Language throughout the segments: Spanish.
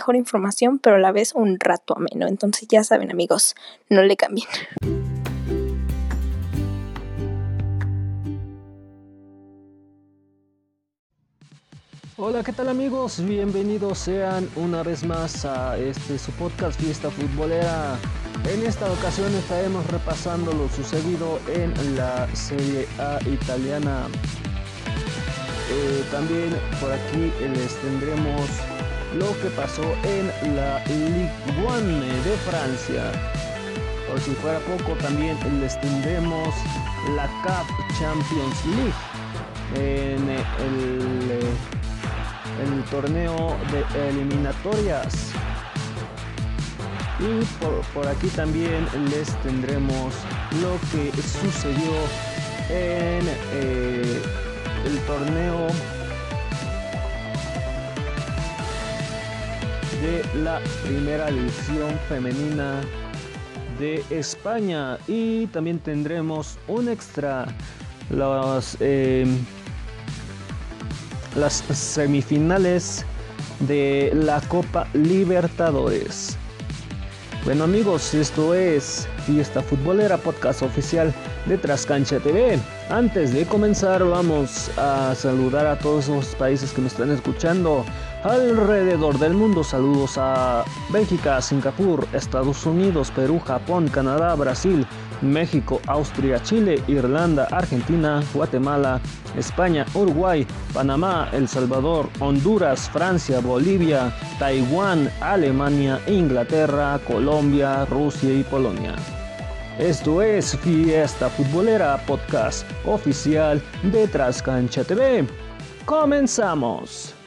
mejor información, pero a la vez un rato ameno. Entonces ya saben amigos, no le cambien. Hola, ¿qué tal amigos? Bienvenidos sean una vez más a este su podcast Fiesta Futbolera. En esta ocasión estaremos repasando lo sucedido en la Serie A italiana. Eh, también por aquí les tendremos lo que pasó en la Ligue 1 de Francia. Por si fuera poco, también les tendremos la Cup Champions League en el, en el torneo de eliminatorias. Y por, aquí también les tendremos lo que sucedió en eh, el torneo de la primera división femenina de España y también tendremos un extra los, eh, las semifinales de la Copa Libertadores. Bueno amigos, esto es Fiesta Futbolera, podcast oficial de Trascancha TV. Antes de comenzar vamos a saludar a todos los países que nos están escuchando alrededor del mundo. Saludos a Bélgica, Singapur, Estados Unidos, Perú, Japón, Canadá, Brasil, México, Austria, Chile, Irlanda, Argentina, Guatemala, España, Uruguay, Panamá, El Salvador, Honduras, Francia, Bolivia, Taiwán, Alemania, Inglaterra, Colombia, Rusia y Polonia. Esto es Fiesta Futbolera Podcast oficial de Trascancha TV. Comenzamos.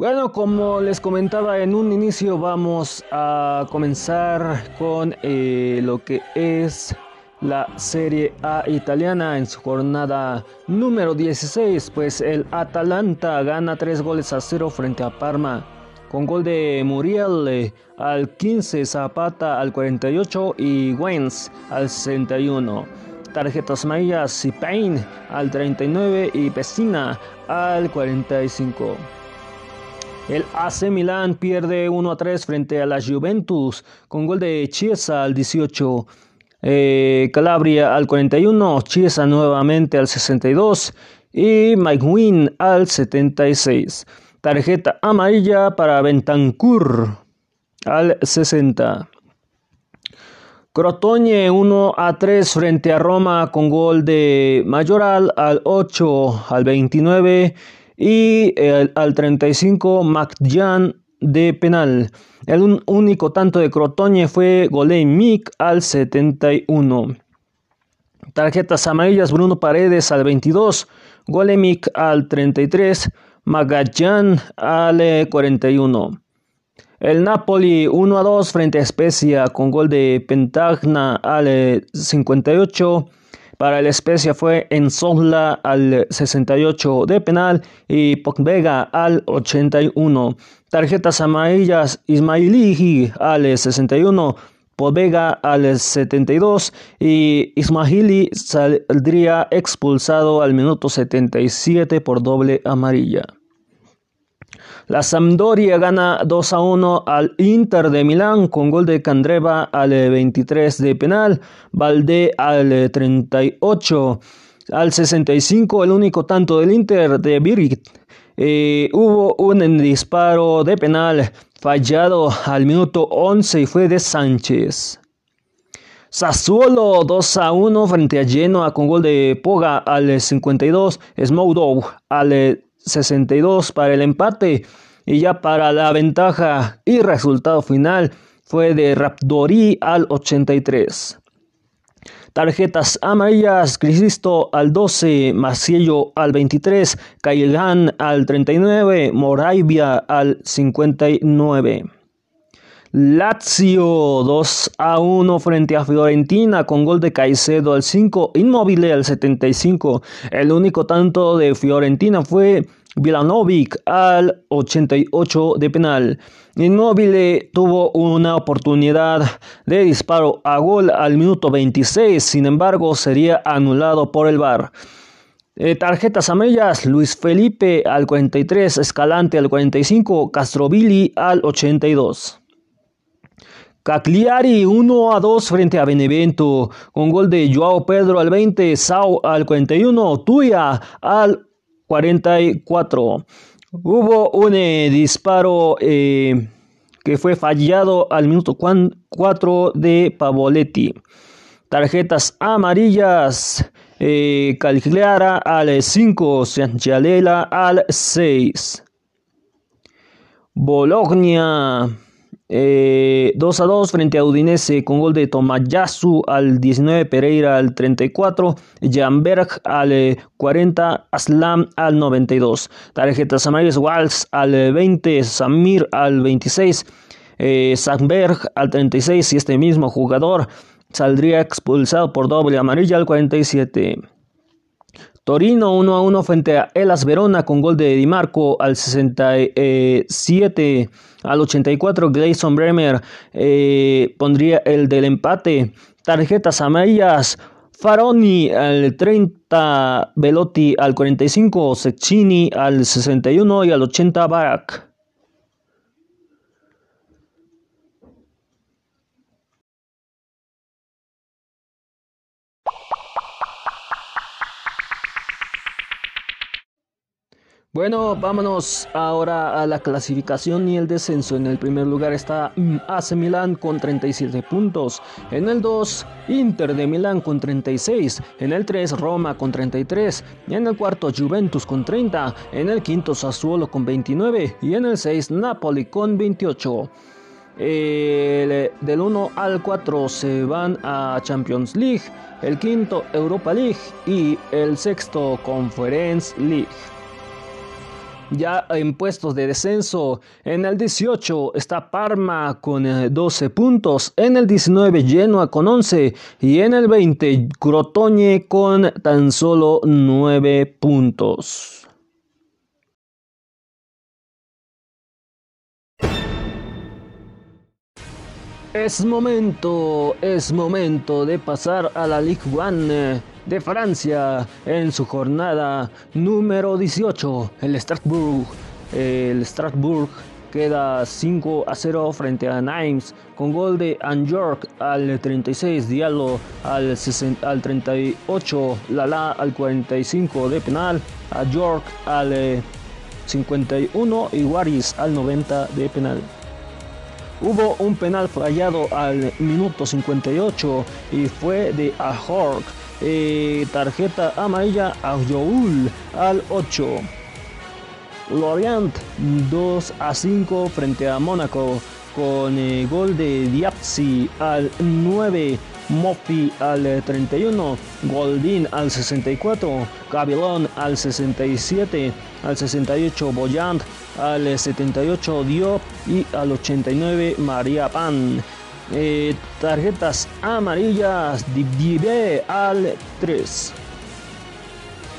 Bueno, como les comentaba en un inicio, vamos a comenzar con eh, lo que es la Serie A italiana en su jornada número 16, pues el Atalanta gana 3 goles a 0 frente a Parma, con gol de Muriel eh, al 15, Zapata al 48 y Wens al 61. Tarjetas mayas y Payne al 39 y Pesina al 45. El AC Milan pierde 1 a 3 frente a la Juventus con gol de Chiesa al 18. Eh, Calabria al 41, Chiesa nuevamente al 62 y Mike Wynn al 76. Tarjeta amarilla para Bentancur al 60. Crotone 1 a 3 frente a Roma con gol de Mayoral al 8 al 29 y al 35 McJan de penal. El único tanto de Crotoñe fue Mick al 71. Tarjetas amarillas Bruno Paredes al 22, Golemic al 33, Magallan al 41. El Napoli 1 a 2 frente a Especia con gol de Pentagna al 58. Para el Especia fue Enzogla al 68 de penal y Pogvega al 81. Tarjetas amarillas Ismailigi al 61. Povega al 72 y Ismaili saldría expulsado al minuto 77 por doble amarilla. La Sampdoria gana 2 a 1 al Inter de Milán con gol de Candreva al 23 de penal, Valdé al 38, al 65 el único tanto del Inter de Birgit. Eh, hubo un disparo de penal fallado al minuto 11 y fue de Sánchez. Sassuolo 2 a 1 frente a Genoa con gol de Poga al 52, Smoudow al 62 para el empate y ya para la ventaja y resultado final fue de Raptori al 83. Tarjetas amarillas, Crisisto al 12, Maciello al 23, Cailán al 39, Moravia al 59. Lazio 2 a 1 frente a Fiorentina con gol de Caicedo al 5, Inmóvil al 75. El único tanto de Fiorentina fue Vilanovic al 88 de penal. Inmóvil tuvo una oportunidad de disparo a gol al minuto 26, sin embargo sería anulado por el VAR. Eh, tarjetas amarillas, Luis Felipe al 43, Escalante al 45, Castrovilli al 82. Cagliari 1 a 2 frente a Benevento, con gol de Joao Pedro al 20, Sao al 41, Tuya al 44. Hubo un eh, disparo eh, que fue fallado al minuto 4 de Pavoletti. Tarjetas amarillas. Eh, al 5, Sanchalela al 6. Bologna 2 eh, a 2 frente a Udinese con gol de Tomayasu al 19, Pereira al 34, Jamberg al 40, eh, Aslam al 92. Tarjetas amarillas, Walsh al 20, Samir al 26, eh, Sandberg al 36 y este mismo jugador saldría expulsado por doble amarilla al 47. Torino 1 a 1 frente a Elas Verona con gol de Di Marco al 67. Al 84 Grayson Bremer eh, pondría el del empate. Tarjetas amarillas. Faroni al 30, Velotti al 45, Seccini al 61 y al 80 Barak. Bueno, vámonos ahora a la clasificación y el descenso. En el primer lugar está mm, AC Milán con 37 puntos. En el 2, Inter de Milán con 36. En el 3, Roma con 33. En el cuarto, Juventus con 30. En el quinto, Sassuolo con 29. Y en el 6, Napoli con 28. del 1 al 4 se van a Champions League, el quinto Europa League y el sexto Conference League ya en puestos de descenso. En el 18 está Parma con 12 eh, puntos, en el 19 Genoa con 11 y en el 20 Crotone con tan solo 9 puntos. Es momento, es momento de pasar a la Ligue 1 de Francia en su jornada número 18. El Strasbourg, el Strasbourg queda 5 a 0 frente a Nimes con gol de Anjork al 36, Diallo al, al 38, Lala al 45 de penal, a York al 51 y Waris al 90 de penal. Hubo un penal fallado al minuto 58 y fue de Ahork. Eh, tarjeta amarilla a Joul al 8. Lorient 2 a 5 frente a Mónaco con eh, gol de Diapsi al 9. Mofi al 31, Goldin al 64, Gabilón al 67, al 68 Boyant, al 78 Diop y al 89 María Pan. Eh, tarjetas amarillas Didier al 3.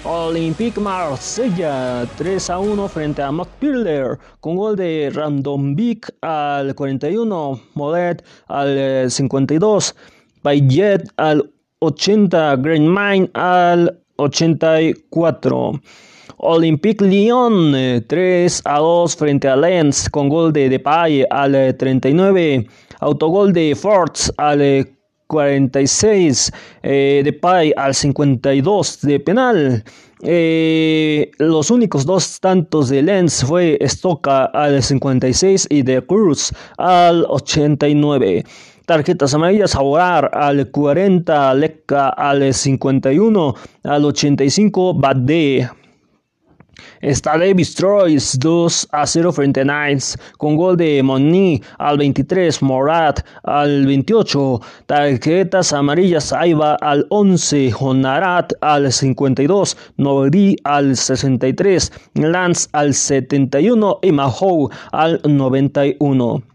Olympique Marsella 3 a 1 frente a Montpellier con gol de Randombic al 41, Molet al 52, Payet al 80, Green Mine al 84. Olympique Lyon 3 a 2 frente a Lens con gol de Depay al 39. Autogol de Forts al 46. Eh, Depay al 52 de penal. Eh, los únicos dos tantos de Lens fue Stoka al 56 y de Cruz al 89. Tarjetas amarillas, Hogar al 40, Lecca al 51, al 85, Bade. Está Davis Troyes 2 a 0 frente a Knights con gol de Moni al 23, Morat al 28, tarjetas amarillas Aiba al 11, Honarat al 52, Nori al 63, Lance al 71 y Mahou al 91.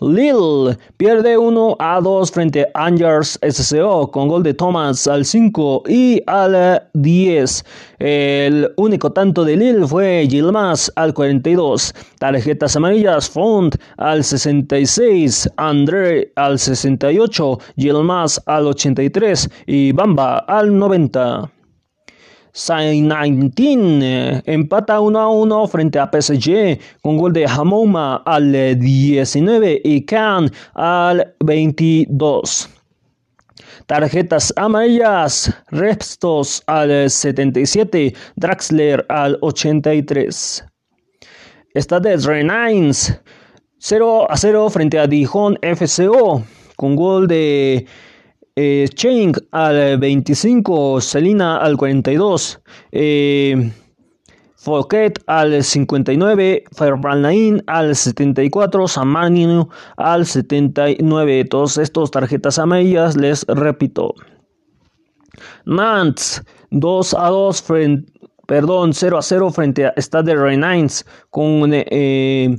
Lille pierde 1 a 2 frente a Angers SCO con gol de Thomas al 5 y al 10. El único tanto de Lille fue Gilmas al 42. Tarjetas amarillas Font al 66, André al 68, Gilmas al 83 y Bamba al 90. Saint-Nineteen eh, empata 1 a 1 frente a PSG con gol de Hamouma al 19 y Khan al 22. Tarjetas amarillas, Restos al 77, Draxler al 83. Stade Rennes 0 a 0 frente a Dijon FCO con gol de eh, Cheng al 25, Selina al 42, eh, al 59, Ferbranain al 74, Samanino al 79. Todos estos tarjetas amarillas, les repito. Nantes 2 a 2 frente, perdón, 0 a 0 frente a Stade Rennes con eh,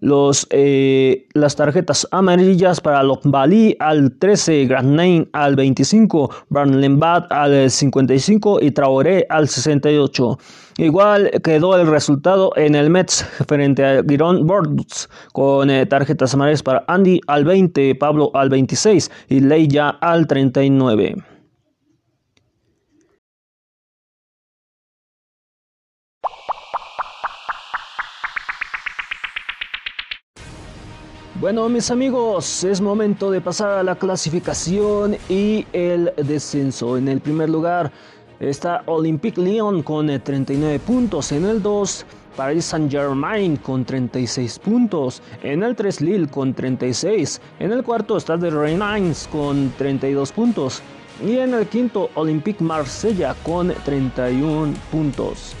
los, eh, las tarjetas amarillas para Bali al 13, Granain al 25, Barnlembat al 55 y Traoré al 68. Igual quedó el resultado en el Mets frente a Giron Bordeaux con eh, tarjetas amarillas para Andy al 20, Pablo al 26 y Leia al 39. Bueno, mis amigos, es momento de pasar a la clasificación y el descenso. En el primer lugar está Olympique Lyon con 39 eh, puntos. En el 2, Paris Saint-Germain con 36 puntos. En el 3, Lille con 36. En el cuarto está The Rennes con 32 puntos. Y en el quinto, Olympique Marsella con 31 puntos.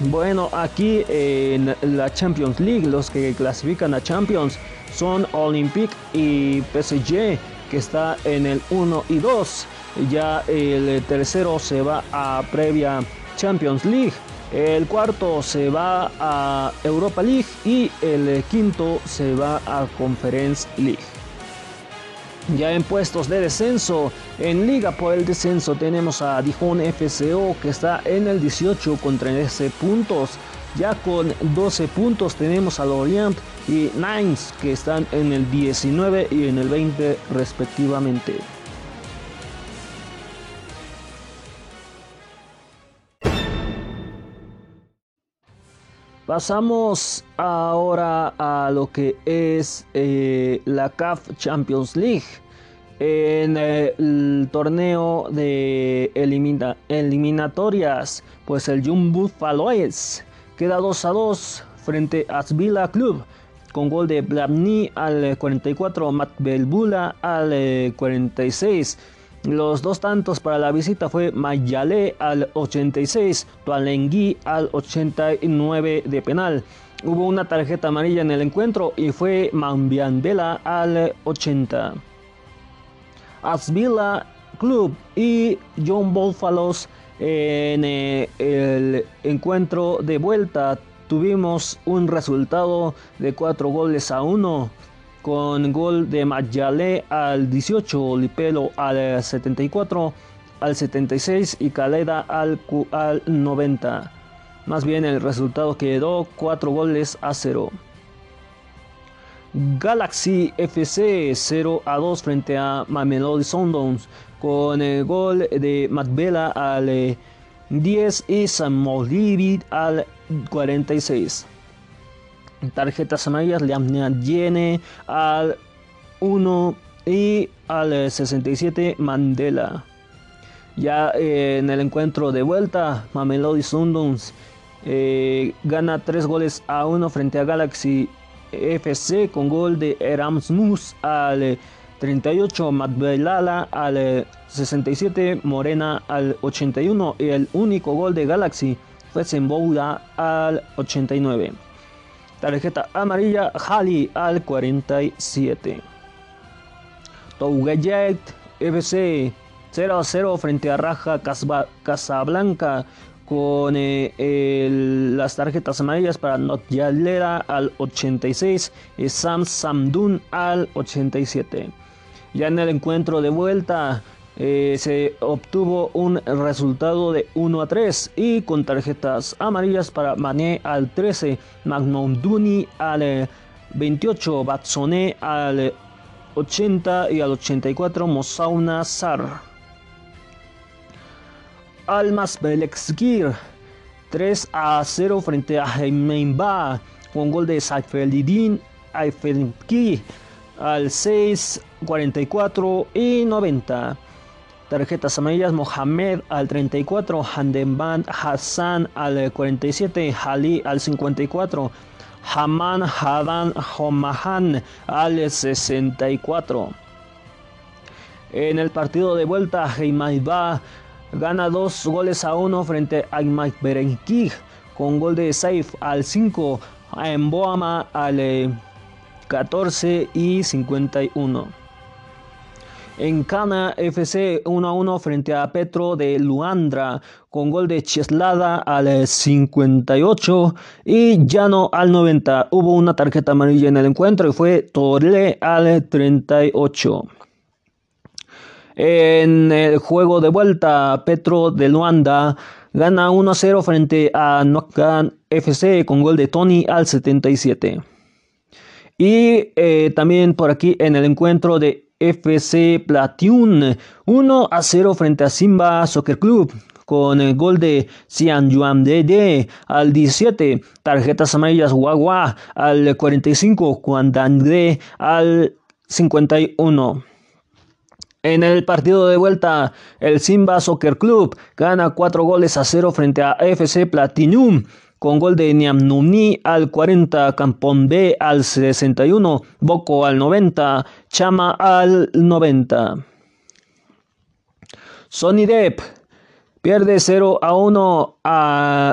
Bueno, aquí en la Champions League, los que clasifican a Champions son Olympique y PSG, que está en el 1 y 2. Ya el tercero se va a previa Champions League. El cuarto se va a Europa League y el quinto se va a Conference League. Ya en puestos de descenso, en Liga por el descenso tenemos a Dijon FCO que está en el 18 con 13 puntos. Ya con 12 puntos tenemos a Lorient y Nines que están en el 19 y en el 20 respectivamente. Pasamos ahora a lo que es eh, la CAF Champions League. En eh, el torneo de eliminatorias, pues el Jumbo Faloes queda 2 a 2 frente a Asvila Club con gol de Blavni al 44, Matt Belbula al 46. Los dos tantos para la visita fue Mayale al 86, Tualengui al 89 de penal. Hubo una tarjeta amarilla en el encuentro y fue Mambiandela al 80. Asvila Club y John Buffaloes en eh, el encuentro de vuelta tuvimos un resultado de 4 goles a 1 con gol de Mayale al 18, Lipelo al 74, al 76 y Caleda al, al 90. Más bien el resultado quedó 4 goles a 0. Galaxy FC 0 a 2 frente a Mamelody Sundowns con el gol de Matbela al 10 y Samuel David al 46 tarjetas amarillas Liam Yene al 1 y al 67 Mandela. Ya eh, en el encuentro de vuelta, Mamelody Sundowns eh, gana 3 goles a 1 frente a Galaxy FC con gol de Erasmus al 38, Matbelala al 67, eh, Morena al 81 y el único gol de Galaxy fue Zembouda al 89. Tarjeta amarilla, Hali al 47. Tougayet FC 0 a 0 frente a Raja Casablanca con eh, las tarjetas amarillas para Notyalera al 86 y Sam Samdun al 87. Ya en el encuentro de vuelta eh, se obtuvo un resultado de 1 a 3 y con tarjetas amarillas para Mané al 13, Duni al 28, eh, Batsone al 80 y al 84 Mosauna Sar. Almas Belexgir 3 a 0 frente a Heimenba con gol de Saifelidin Aifenki al 6, 44 y 90. Tarjetas amarillas Mohamed al 34, Handenband Hassan al 47, Hali al 54, Haman Hadan Homahan al 64. En el partido de vuelta, Heimayba gana dos goles a uno frente a Mike Berenkig con gol de Saif al 5, Mboama al 14 eh, y 51. En Cana FC 1 a 1 frente a Petro de Luandra con gol de Cheslada al 58 y Llano al 90. Hubo una tarjeta amarilla en el encuentro y fue Torle al 38. En el juego de vuelta, Petro de Luanda gana 1 a 0 frente a Nokan FC con gol de Tony al 77. Y eh, también por aquí en el encuentro de FC Platiun 1 a 0 frente a Simba Soccer Club con el gol de Xian Yuan Dede al 17, tarjetas amarillas Guagua al 45, Dangde al 51. En el partido de vuelta, el Simba Soccer Club gana 4 goles a 0 frente a FC Platinum con gol de Niamnuni al 40, Campón B al 61, Boco al 90, Chama al 90. Sony Depp pierde 0 a 1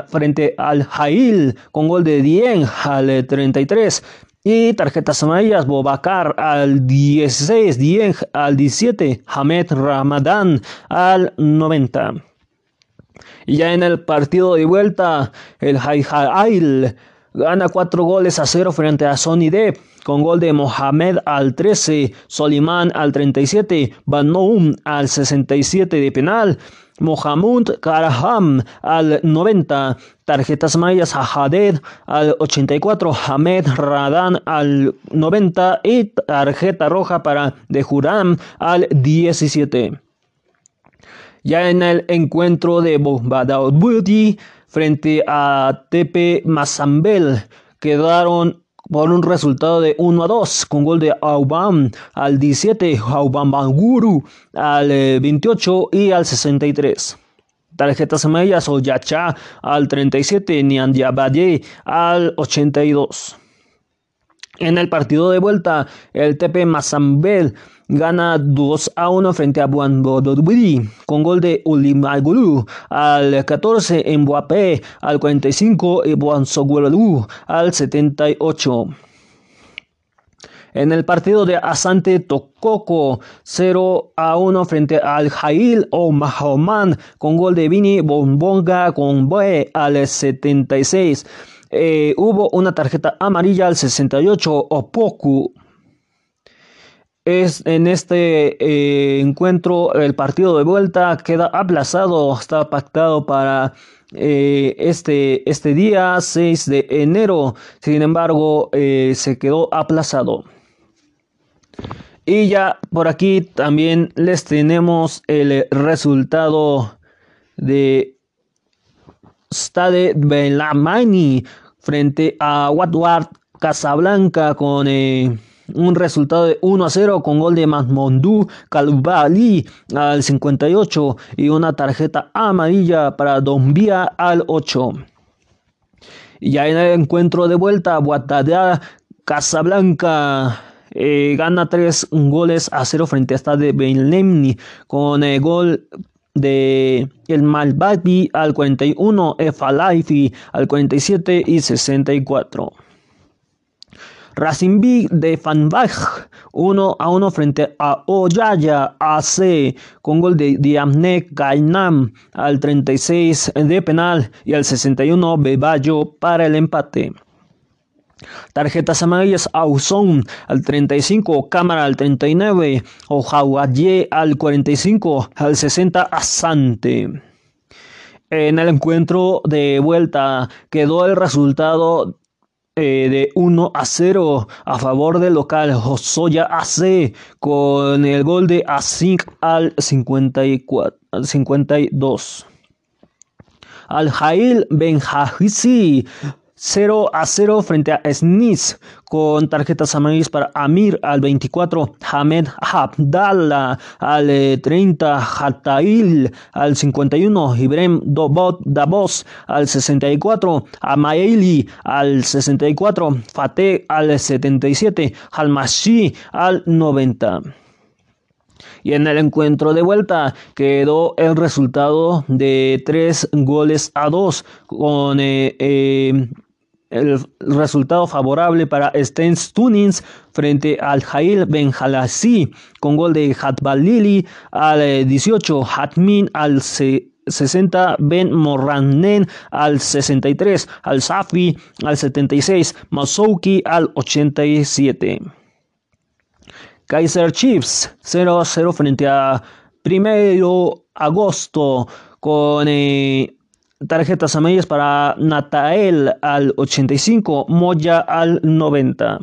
frente al Jail con gol de Dien al 33. Y tarjetas amarillas, Bobacar al 16, Dien al 17, Hamed Ramadán al 90. Y ya en el partido de vuelta, el Haihail gana 4 goles a 0 frente a Sony D con gol de Mohamed al 13, Solimán al 37, Banoum al 67 de penal, Mohamed Karaham al 90, tarjetas mayas a Haded al 84, Hamed Radan al 90 y tarjeta roja para Dejuram al 17. Ya en el encuentro de Badaoudi frente a Tepe Mazambel quedaron por un resultado de 1 a 2 con gol de Aubam al 17, Aubam Banguru al 28 eh, y al 63. Tarjetas amarillas Oyacha al 37, Niandiabade al 82. En el partido de vuelta, el TP Mazambel gana 2 a 1 frente a Buanbodobri con gol de Ulimagulu al 14, en Mbappé al 45 y Buansoguelu al 78. En el partido de Asante Tococo 0 a 1 frente al Jail o Mahoman con gol de Vini Bombonga con Boe al 76. Eh, hubo una tarjeta amarilla al 68 Opoku es en este eh, encuentro el partido de vuelta queda aplazado, está pactado para eh, este, este día 6 de enero, sin embargo eh, se quedó aplazado. Y ya por aquí también les tenemos el resultado de Stade Belamani frente a Watward Casablanca con un resultado de 1 a 0 con gol de Mahmoudou Kalbali al 58 y una tarjeta amarilla para Dombia al 8. Y ya en el encuentro de vuelta, Guatadá Casablanca eh, gana 3 goles a 0 frente a Stade Bellemni con el gol de el Malbabi al 41, Efalaifi al 47 y 64. Racing B de Fanbach 1 a 1 frente a Oyaya AC con gol de Diamne Gainam al 36 de penal y al 61 Bebayo para el empate. Tarjetas amarillas Ausón al 35, Cámara al 39, Ojawaye al 45, al 60 Asante. En el encuentro de vuelta quedó el resultado eh, de 1 a 0 a favor del local Josoya AC con el gol de Asink al 54, al 52. Al Jail Benjahisi 0 a 0 frente a Snis con tarjetas amarillas para Amir al 24, Hamed Abdallah al 30, eh, Hatail al 51, Ibrahim Dobot Davos al 64, Amaeli al 64, Fateh al 77, Halmashi al 90. Y en el encuentro de vuelta quedó el resultado de 3 goles a 2 con eh, eh, el resultado favorable para Stens Tunins frente al Jail Benjalasi con gol de Hatbalili al 18, Hatmin al 60, Ben Morranen al 63, al Safi al 76, Masouki al 87. Kaiser Chiefs 0-0 frente a primero agosto con eh, tarjetas amarillas para Natael al 85, Moya al 90.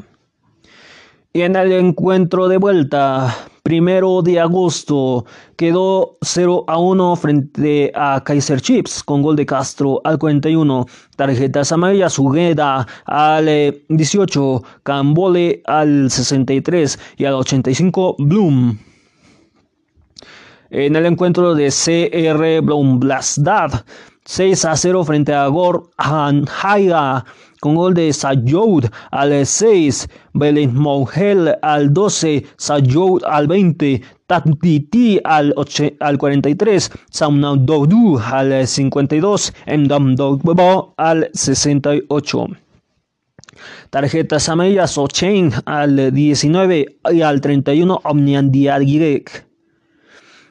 Y en el encuentro de vuelta, primero de agosto, quedó 0 a 1 frente a Kaiser Chips con gol de Castro al 41. Tarjetas amarillas, Hugueda al 18, Cambole al 63 y al 85, Bloom. En el encuentro de CR Blomblastad 6 a 0 frente a Gor Anhaya con gol de Sayoud al 6, Belén Mongel al 12, Sayoud al 20, Tatiti al, al 43, Dodu al 52, Mdamdogbo al 68. Tarjetas amarillas Ochen al 19 y al 31 Omniandiagirek.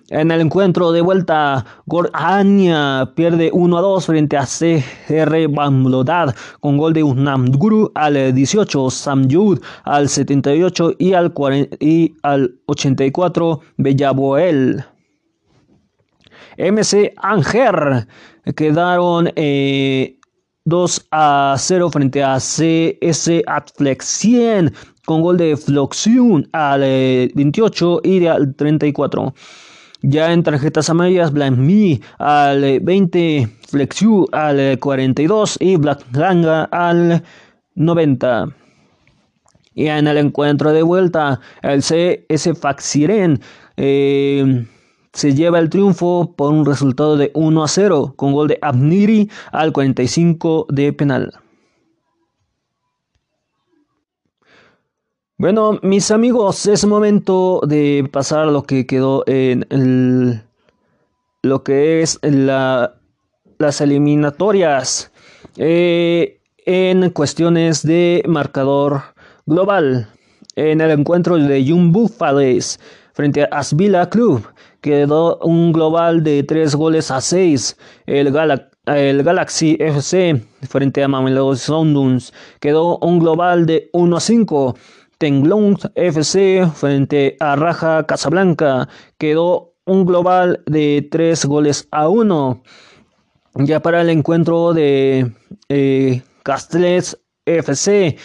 En el encuentro de vuelta, Gorania pierde 1 a 2 frente a CR Bamlodad con gol de Unamguru al 18, Samyud al 78 y al, 40, y al 84 Bellaboel. MC Anger quedaron 2 eh, a 0 frente a CS Atflex 100 con gol de Floxion al 28 eh, y al 34. Ya en tarjetas amarillas, Black Me al 20, Flexiu al 42 y Black Langa al 90. Y en el encuentro de vuelta, el CS Faxiren eh, se lleva el triunfo por un resultado de 1 a 0 con gol de Abniri al 45 de penal. Bueno, mis amigos, es momento de pasar a lo que quedó en lo que es la, las eliminatorias eh, en cuestiones de marcador global. En el encuentro de Young Buffales frente a Asvila Club quedó un global de 3 goles a 6. El, el Galaxy FC frente a Mamelodi Sundowns quedó un global de 1 a 5. Tenglong FC frente a Raja Casablanca quedó un global de 3 goles a 1. Ya para el encuentro de eh, FC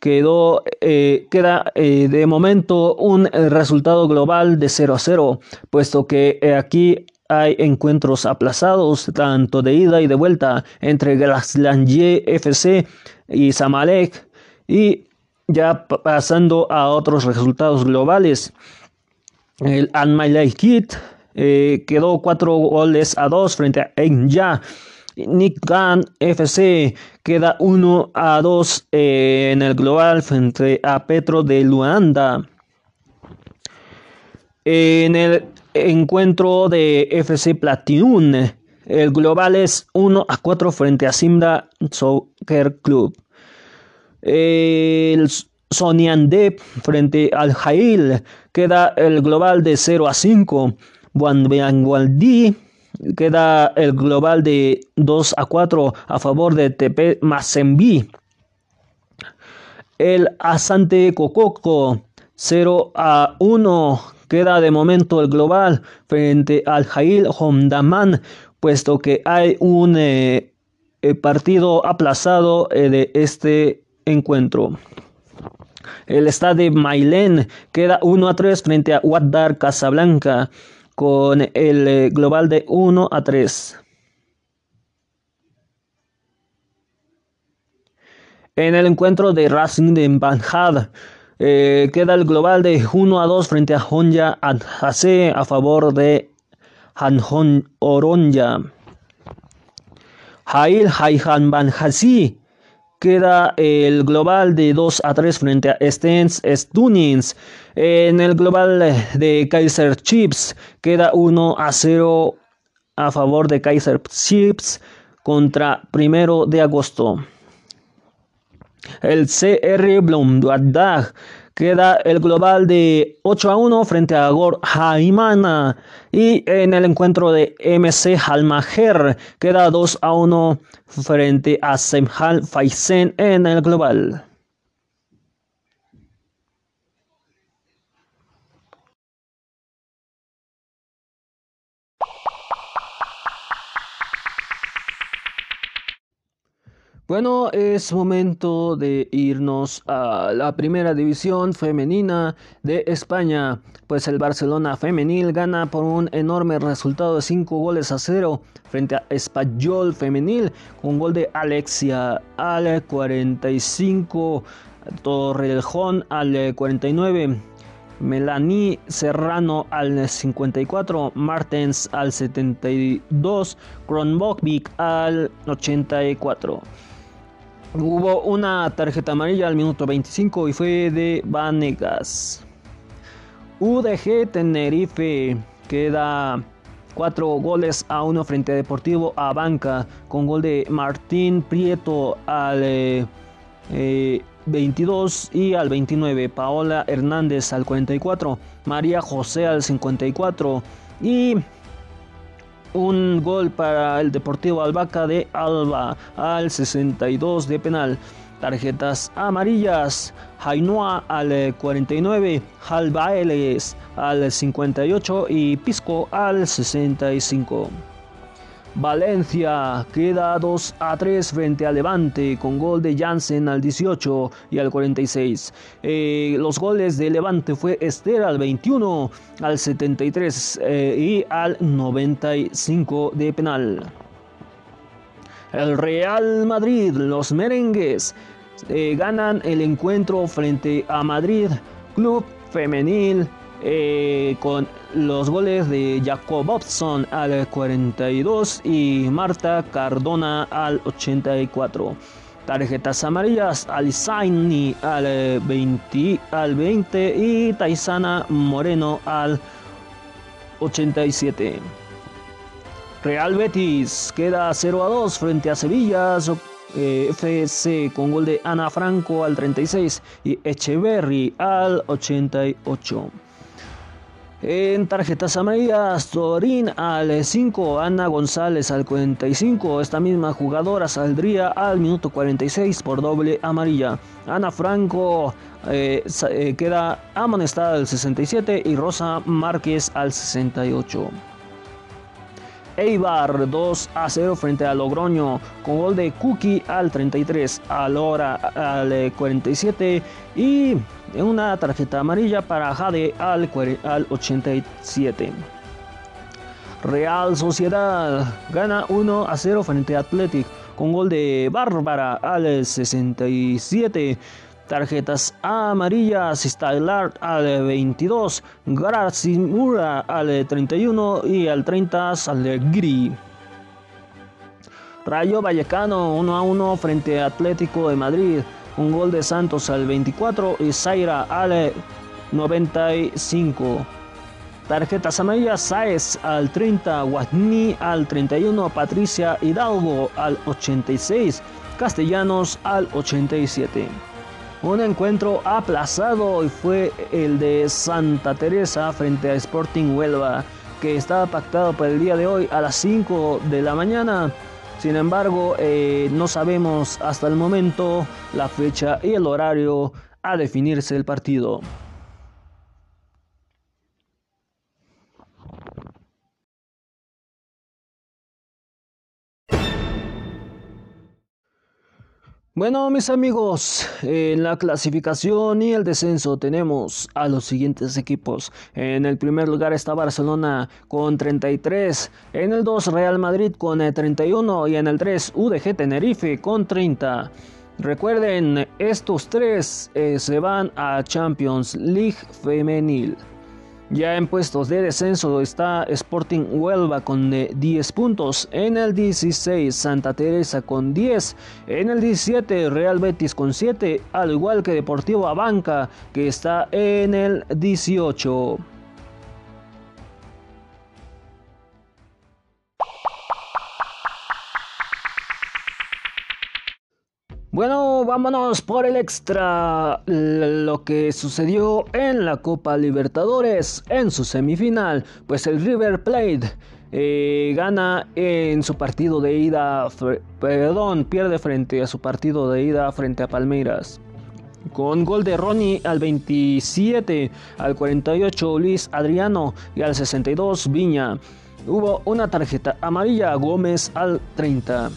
quedó, eh, queda eh, de momento un resultado global de 0 a 0, puesto que aquí hay encuentros aplazados, tanto de ida y de vuelta, entre Glaslandier FC y Samalek. Y ya pasando a otros resultados globales, el Anmalay Kit eh, quedó 4 goles a 2 frente a Enya. Nick Gunn FC queda 1 a 2 eh, en el global frente a Petro de Luanda. En el encuentro de FC Platinum, el global es 1 a 4 frente a Simda Soccer Club. El Soniandep frente al Jail queda el global de 0 a 5. Buangualdí queda el global de 2 a 4 a favor de TP Mazembi. El Asante Cococo 0 a 1 queda de momento el global frente al Jail Hondaman, puesto que hay un eh, eh, partido aplazado eh, de este encuentro. El estadio Mailén queda 1 a 3 frente a Wadar Casablanca con el eh, global de 1 a 3. En el encuentro de Racing de Banjad eh, queda el global de 1 a 2 frente a Honja Adjase a favor de Hanjon Oronja. Jail Haihan Banjasi queda el global de 2 a 3 frente a Stens Stunings. En el global de Kaiser Chips queda 1 a 0 a favor de Kaiser Chips contra primero de agosto. El CR Blomduadag queda el global de 8 a 1 frente a Gor Jaimana. Y en el encuentro de MC Halmajer queda 2 a 1 frente a Semhal Faisen en el global. Bueno, es momento de irnos a la primera división femenina de España, pues el Barcelona femenil gana por un enorme resultado de 5 goles a 0 frente a Español femenil con gol de Alexia al 45, Torrejón al 49. Melanie Serrano al 54, Martens al 72, Kronbokvik al 84. Hubo una tarjeta amarilla al minuto 25 y fue de Vanegas. UDG Tenerife queda 4 goles a 1 frente a Deportivo Abanca con gol de Martín Prieto al 22 eh, y al 29, Paola Hernández al 44, María José al 54 y un gol para el Deportivo Albaca de Alba al 62 de penal. Tarjetas amarillas. Jainoa al 49, Jalbaeles al 58 y Pisco al 65. Valencia queda 2 a 3 frente a Levante con gol de Jansen al 18 y al 46. Eh, los goles de Levante fue Esther al 21, al 73 eh, y al 95 de penal. El Real Madrid, los merengues, eh, ganan el encuentro frente a Madrid Club Femenil eh, con los goles de Jacobson al 42 y Marta Cardona al 84. Tarjetas amarillas, Alisaini al 20, al 20 y Taisana Moreno al 87. Real Betis queda 0 a 2 frente a Sevilla. Eh, FC con gol de Ana Franco al 36 y Echeverry al 88. En tarjetas amarillas, Torín al 5, Ana González al 45. Esta misma jugadora saldría al minuto 46 por doble amarilla. Ana Franco eh, eh, queda amonestada al 67 y Rosa Márquez al 68. Eibar 2 a 0 frente a Logroño con gol de Cookie al 33, a Lora al 47 y una tarjeta amarilla para Jade al, al 87. Real Sociedad gana 1 a 0 frente a Athletic con gol de Bárbara al 67. Tarjetas amarillas, Stylar al 22, Mura al 31 y al 30 Salegri. Rayo Vallecano 1 a 1 frente a Atlético de Madrid. Un gol de Santos al 24 y Zaira al 95. Tarjetas amarillas, Saez al 30, Guadni al 31, Patricia Hidalgo al 86, Castellanos al 87. Un encuentro aplazado y fue el de Santa Teresa frente a Sporting Huelva, que estaba pactado para el día de hoy a las 5 de la mañana. Sin embargo, eh, no sabemos hasta el momento la fecha y el horario a definirse el partido. Bueno, mis amigos, en la clasificación y el descenso tenemos a los siguientes equipos. En el primer lugar está Barcelona con 33, en el 2 Real Madrid con 31 y en el 3 UDG Tenerife con 30. Recuerden, estos tres eh, se van a Champions League Femenil. Ya en puestos de descenso está Sporting Huelva con 10 eh, puntos, en el 16 Santa Teresa con 10, en el 17 Real Betis con 7, al igual que Deportivo Abanca que está en el 18. Bueno, vámonos por el extra. Lo que sucedió en la Copa Libertadores en su semifinal. Pues el River Plate eh, gana en su partido de ida. Perdón, pierde frente a su partido de ida frente a Palmeiras. Con gol de Ronnie al 27, al 48 Luis Adriano y al 62 Viña. Hubo una tarjeta amarilla Gómez al 30.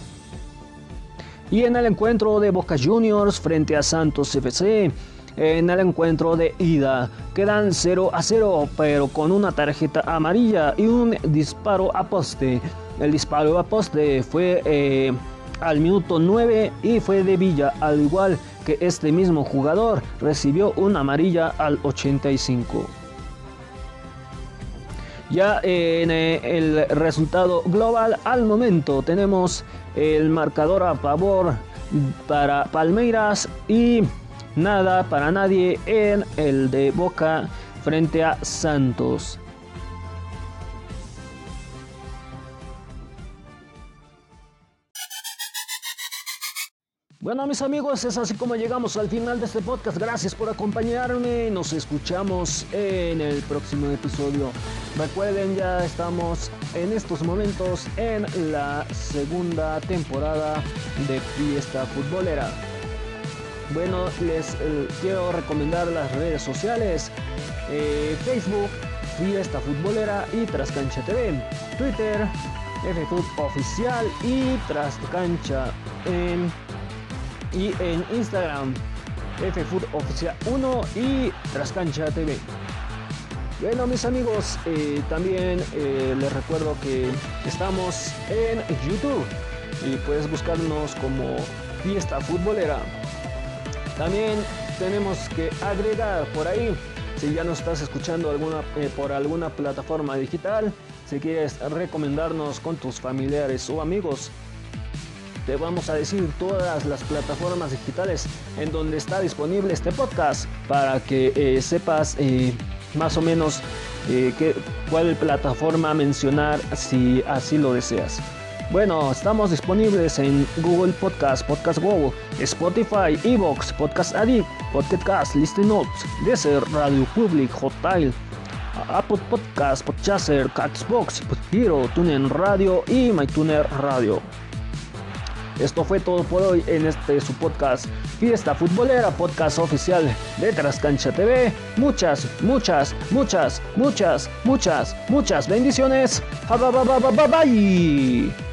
Y en el encuentro de Boca Juniors frente a Santos FC, en el encuentro de ida quedan 0 a 0, pero con una tarjeta amarilla y un disparo a poste. El disparo a poste fue eh, al minuto 9 y fue de Villa, al igual que este mismo jugador recibió una amarilla al 85. Ya en eh, el resultado global al momento tenemos el marcador a favor para Palmeiras y nada para nadie en el de Boca frente a Santos. Bueno mis amigos, es así como llegamos al final de este podcast. Gracias por acompañarme. Nos escuchamos en el próximo episodio. Recuerden, ya estamos en estos momentos en la segunda temporada de Fiesta Futbolera. Bueno, les eh, quiero recomendar las redes sociales. Eh, Facebook, Fiesta Futbolera y Trascancha TV. Twitter, FFUT Oficial y Trascancha en y en Instagram FFood Oficial 1 y Trascancha TV. Bueno mis amigos, eh, también eh, les recuerdo que estamos en YouTube y puedes buscarnos como Fiesta Futbolera. También tenemos que agregar por ahí, si ya nos estás escuchando alguna, eh, por alguna plataforma digital, si quieres recomendarnos con tus familiares o amigos, te vamos a decir todas las plataformas digitales en donde está disponible este podcast para que eh, sepas eh, más o menos eh, cuál plataforma mencionar si así lo deseas. Bueno, estamos disponibles en Google Podcast, Podcast Go, Spotify, Evox, Podcast Addict, Podcast Listen Notes, Deezer, Radio Public, Hotmail, Apple Podcast, Podchaser, Catchbox, Hero, TuneIn Radio y MyTuner Radio. Esto fue todo por hoy en este su podcast Fiesta Futbolera, podcast oficial de Trascancha TV. Muchas, muchas, muchas, muchas, muchas, muchas bendiciones. Bye.